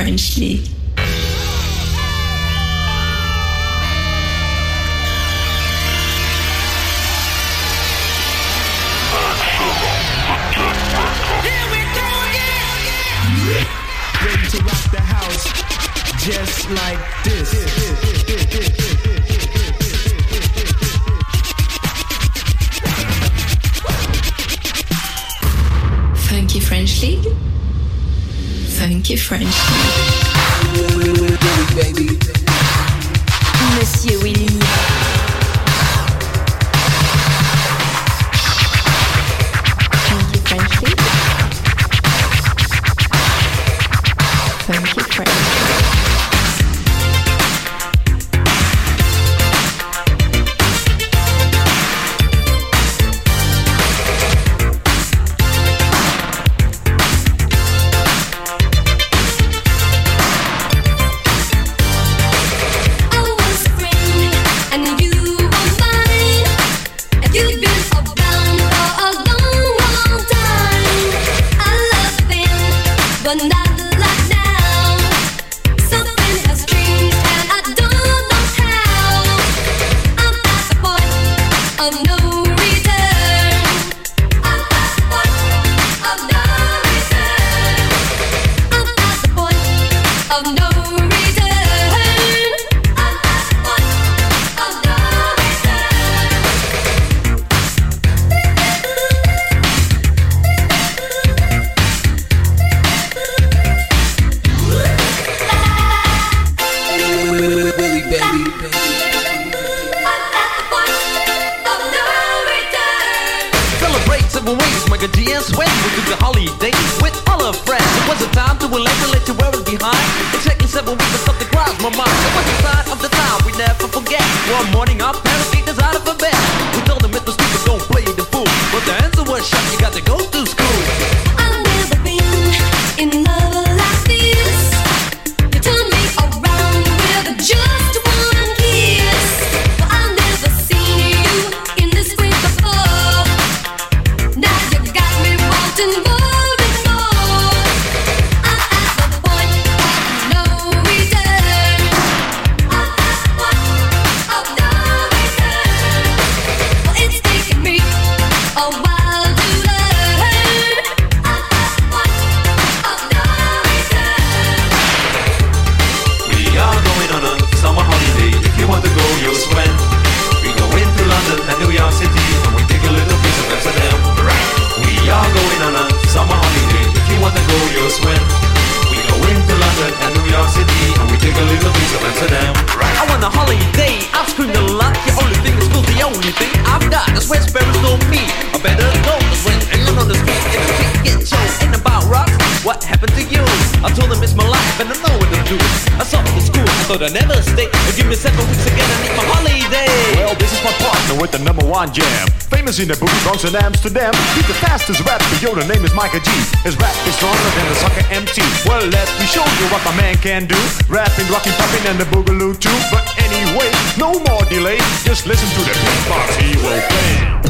Frenchly. Ready to rock the house just like this. Keep French. Monsieur To them, He's the fastest rapper, yo, the name is Micah G. His rap is stronger than a sucker MC. Well, let me show you what my man can do. Rapping, rocking, popping, and the boogaloo too. But anyway, no more delay. Just listen to the beatbox; he will play.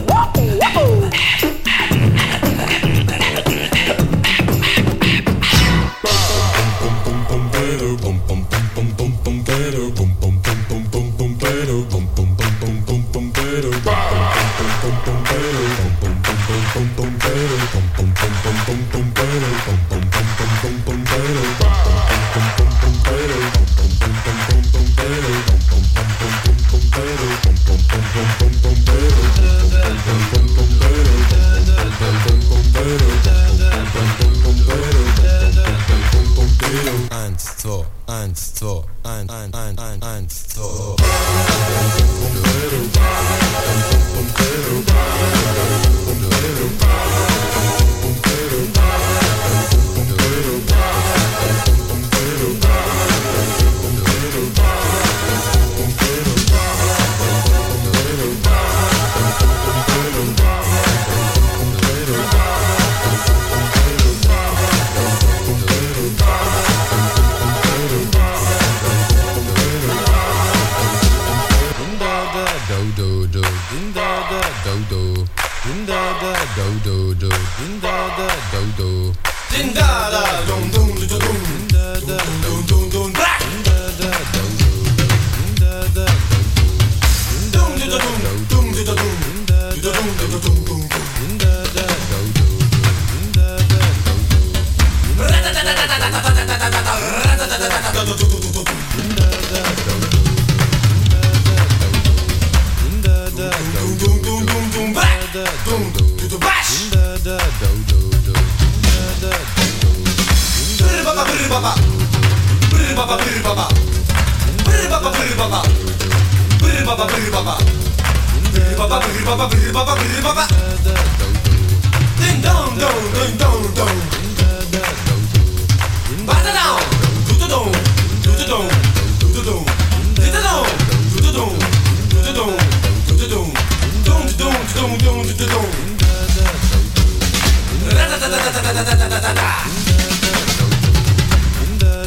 baba, brr baba, brr baba, brr baba, brr baba, brr baba, brr baba, brr baba, brr baba, brr baba, brr baba. Ding dong dong, ding dong dong. Bada down, do do dong, do do dong, do do dong, do do dong, do do dong, do do dong, do do dong, dong dong dong dong dong dong. Da da da da da da da da da da.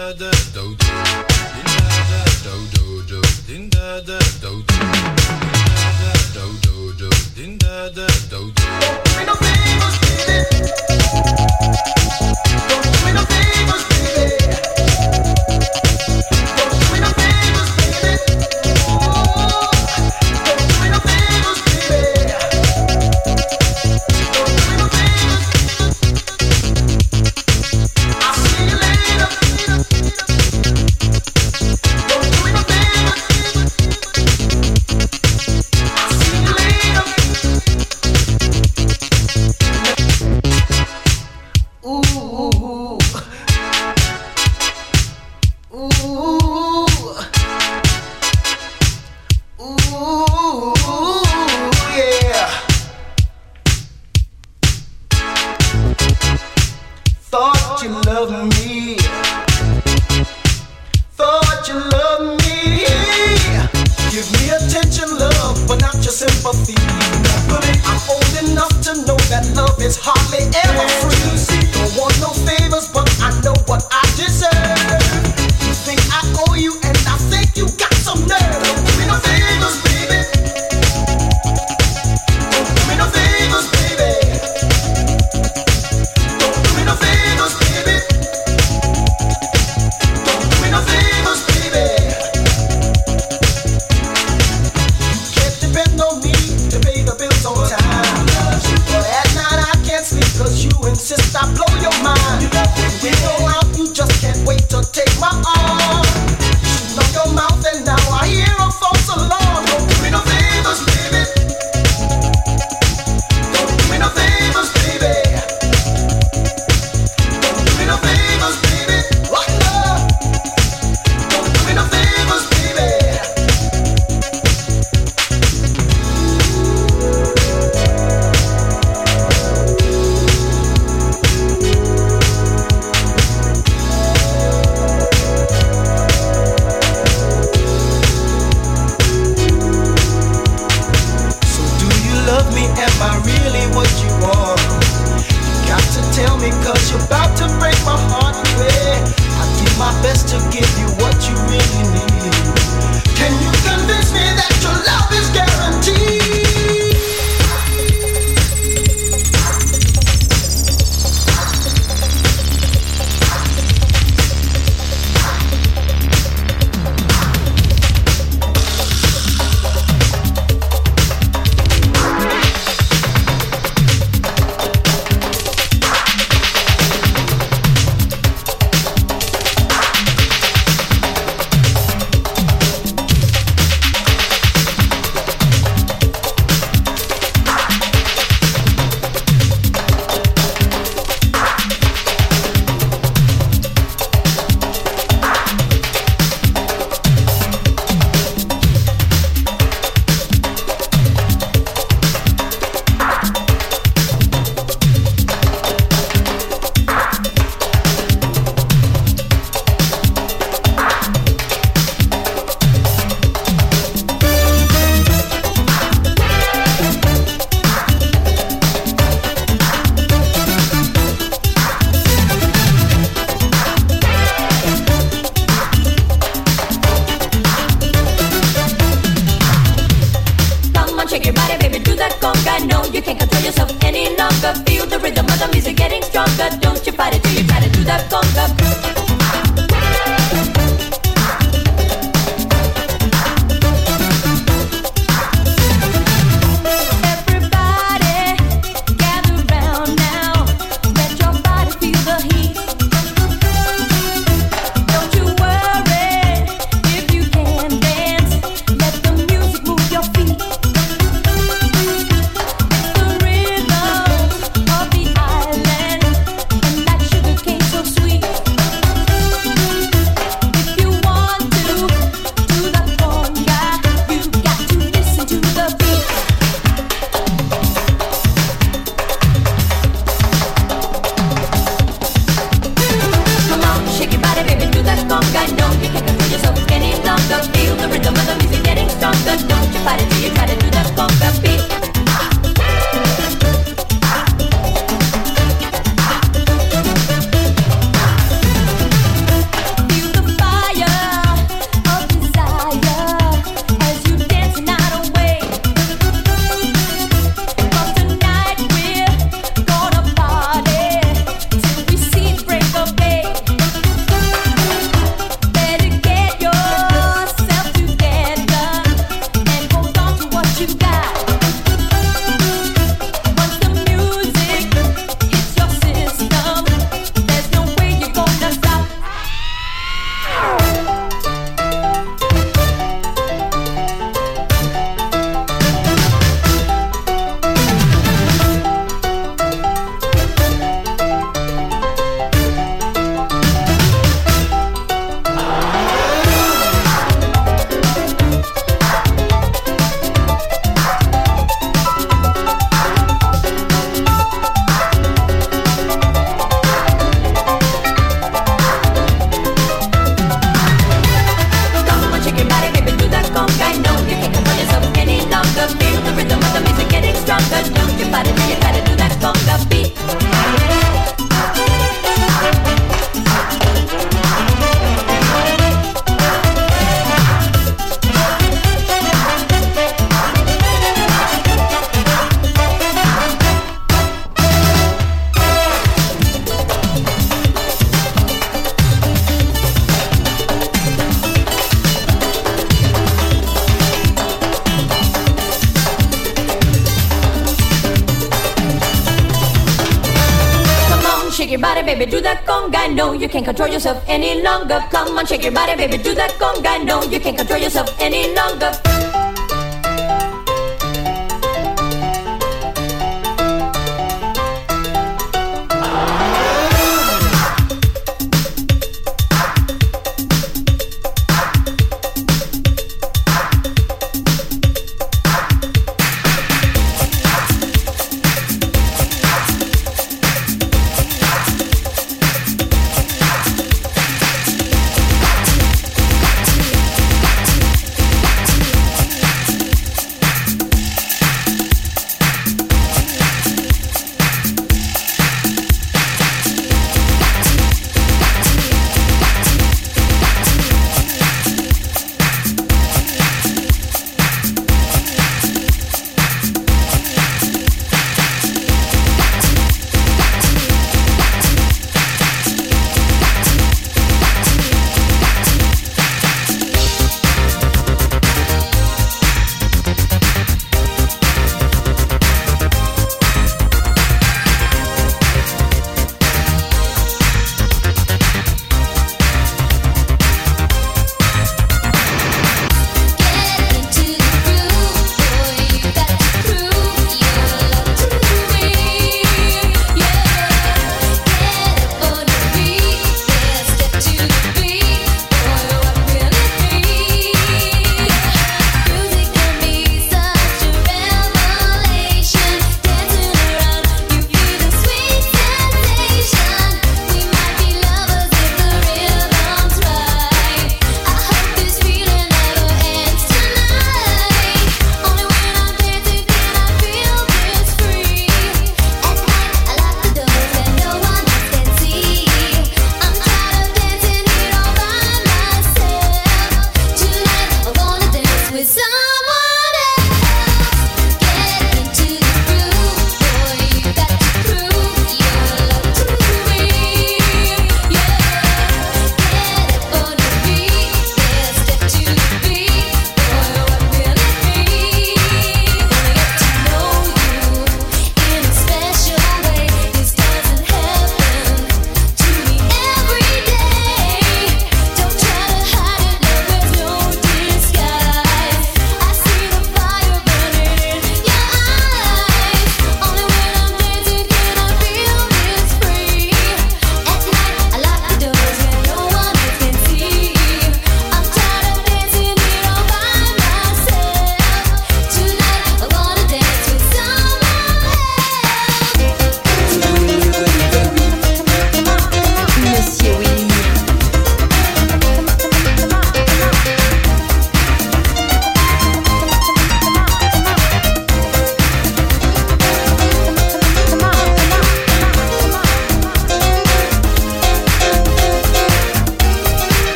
thank you din da da do do do din da da do do din da da do do do din da da do do. do. conga. Feel the rhythm of the music getting stronger. Don't you fight it till you try to do that, conga. Can't control yourself any longer. Come on, shake your body, baby, do that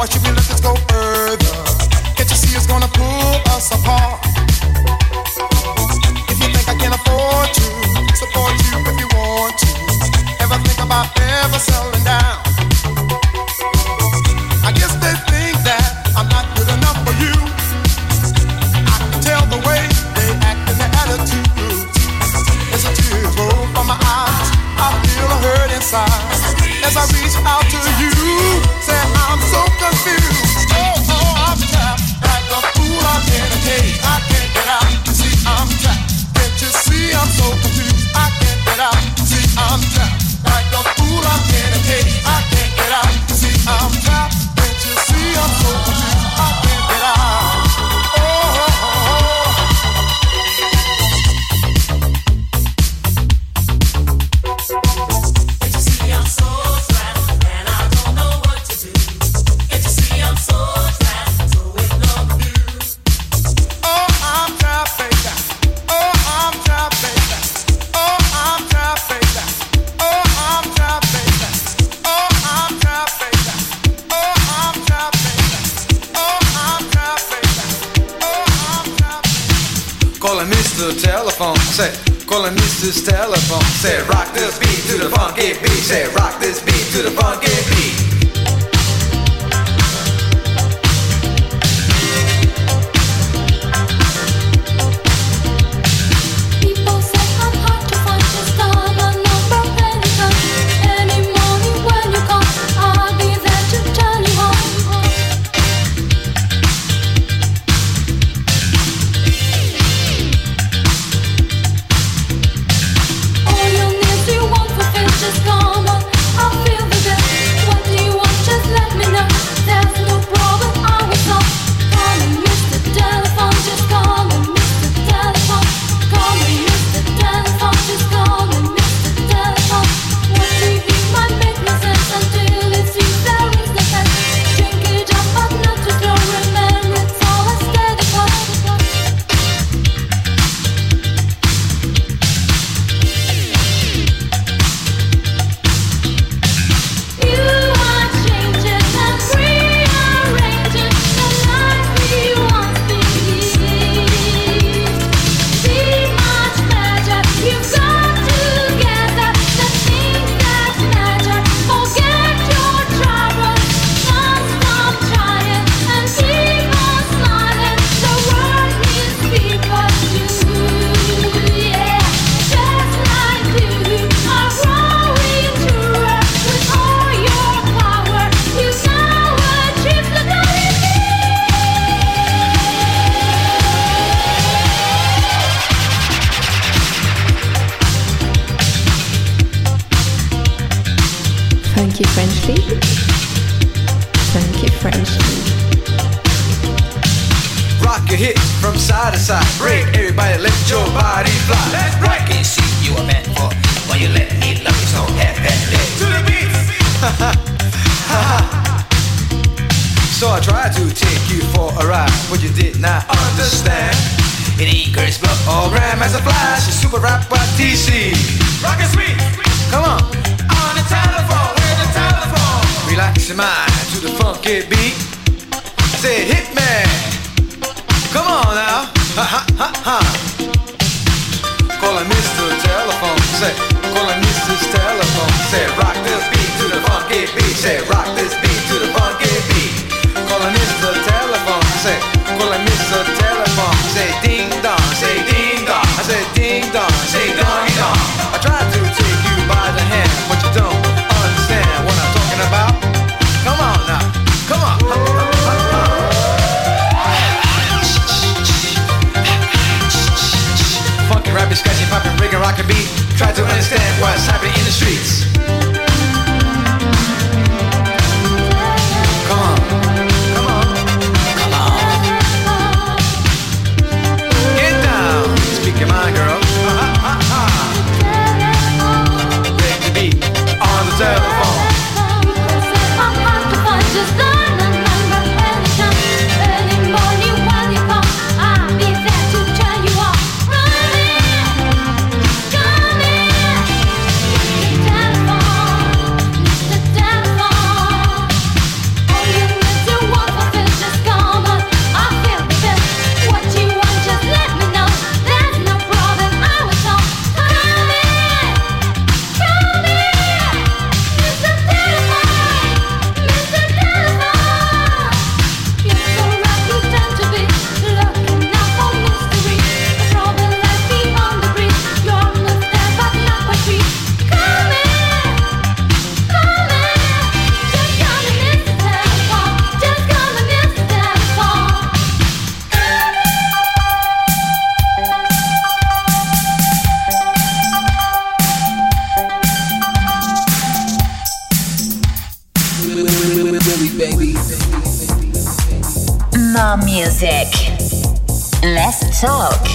Watch me your mind to the funky beat. Say, hit me. Come on now. Ha ha ha ha. Calling Mr. Telephone. Say, calling Mrs. Telephone. Say, rock this beat to the funky beat. Say, rock this beat to the funky beat. Calling Mr. Telephone. Say, calling Mr. Telephone. Say, ding dong. rock a beat, try to understand what's happening in the streets. Talk.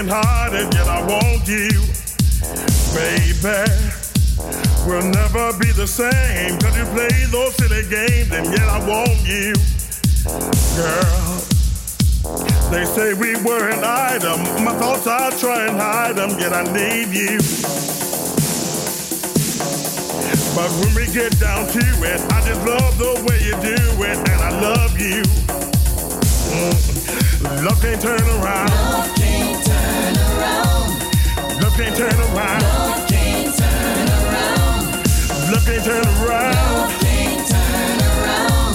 Dreams are broken hearted, yet I want you, baby. We'll never be the same. Cause you play those silly games, and yet I want you, girl. They say we were an item. My thoughts I try and hide them, yet I need you. But when we get down to it, I just love the way you do it, and I love you. Mm. Love can't turn around. Turn around. Love can't turn around. Love can't turn around. Love can't turn around. Love can't turn around.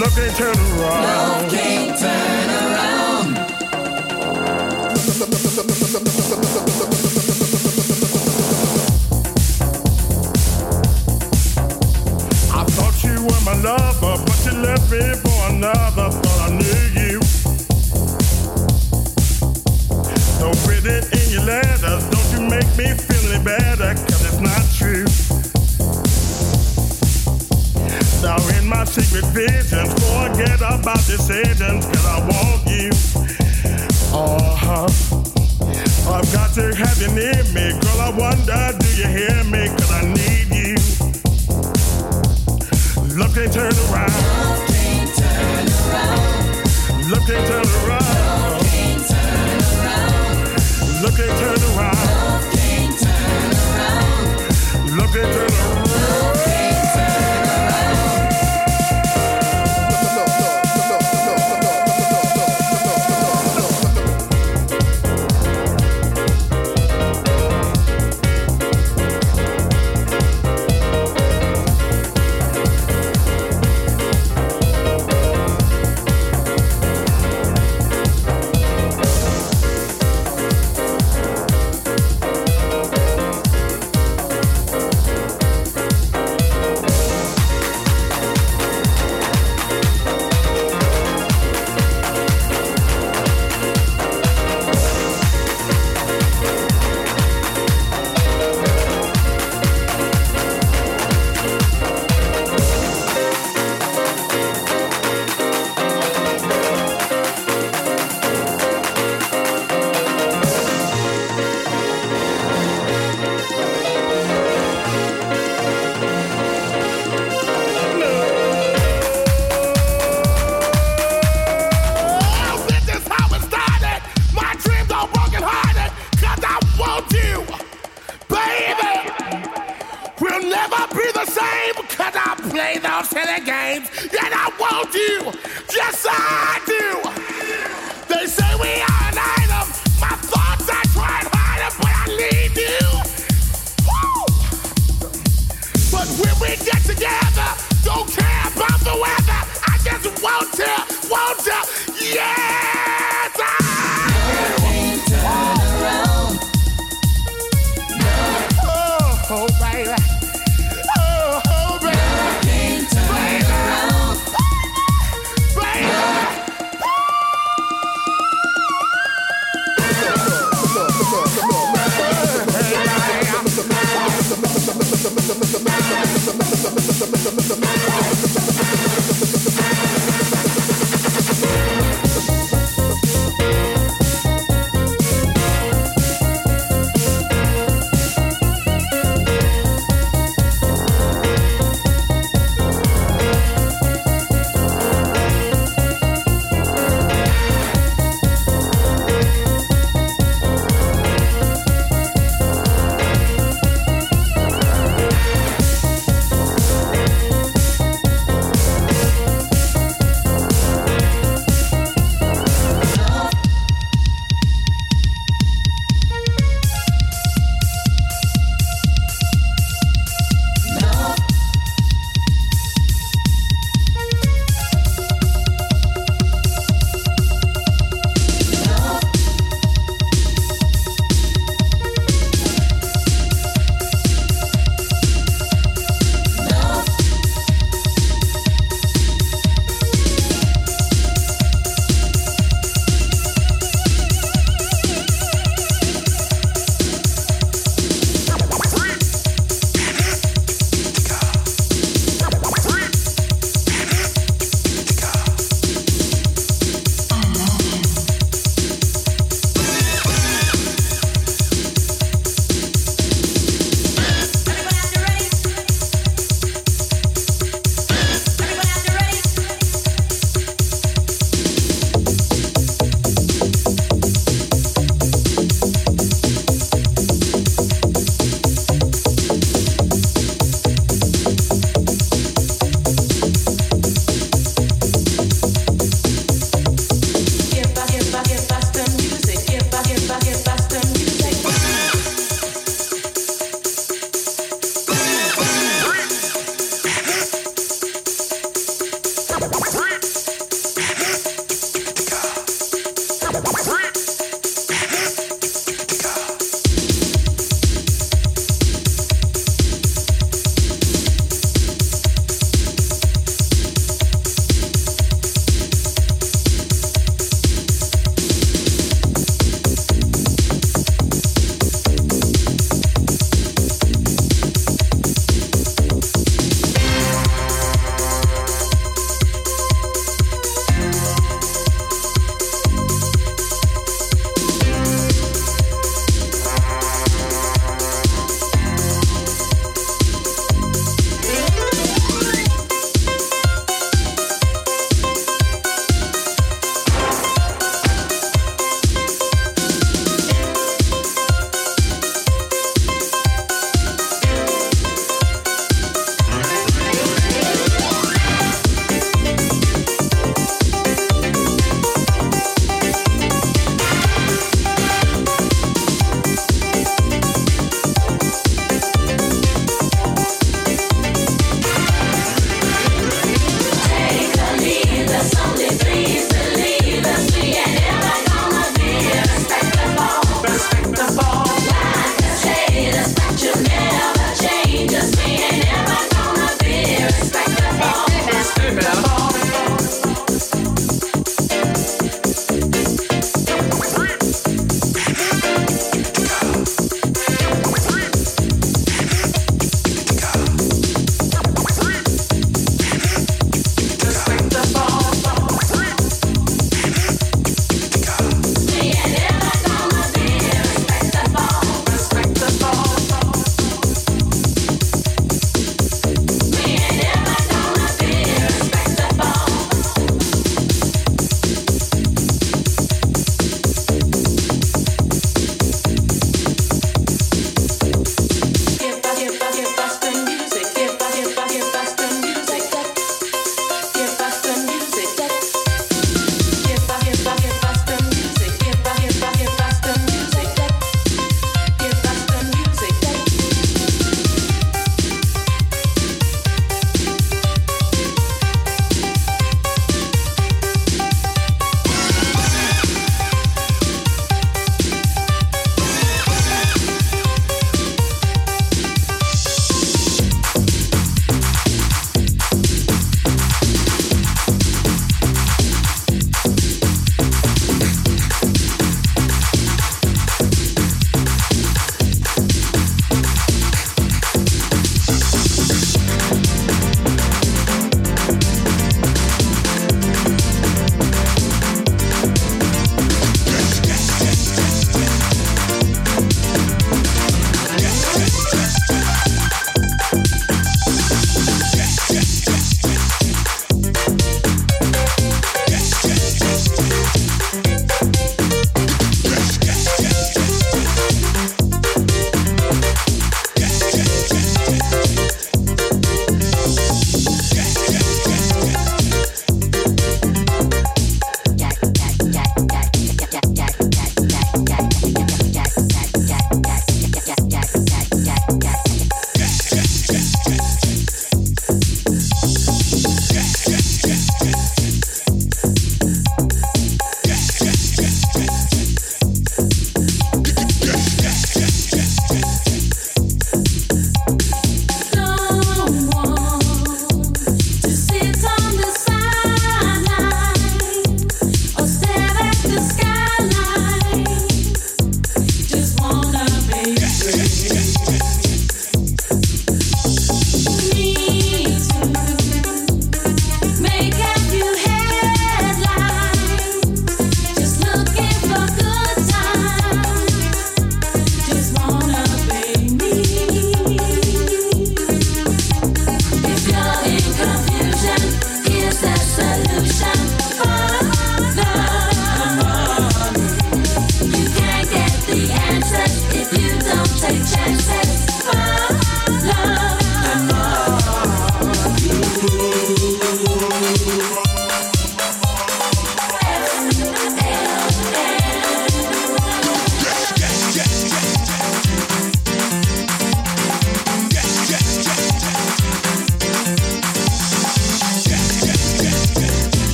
Love can't turn around.